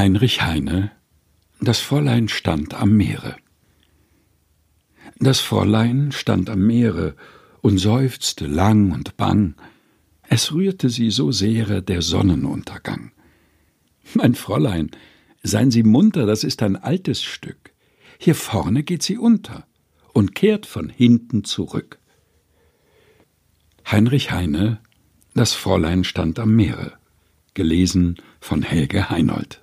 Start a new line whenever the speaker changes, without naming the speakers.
Heinrich Heine Das Fräulein stand am Meere Das Fräulein stand am Meere und seufzte lang und bang, es rührte sie so sehr der Sonnenuntergang. Mein Fräulein, seien Sie munter, das ist ein altes Stück. Hier vorne geht sie unter und kehrt von hinten zurück. Heinrich Heine Das Fräulein stand am Meere gelesen von Helge Heinold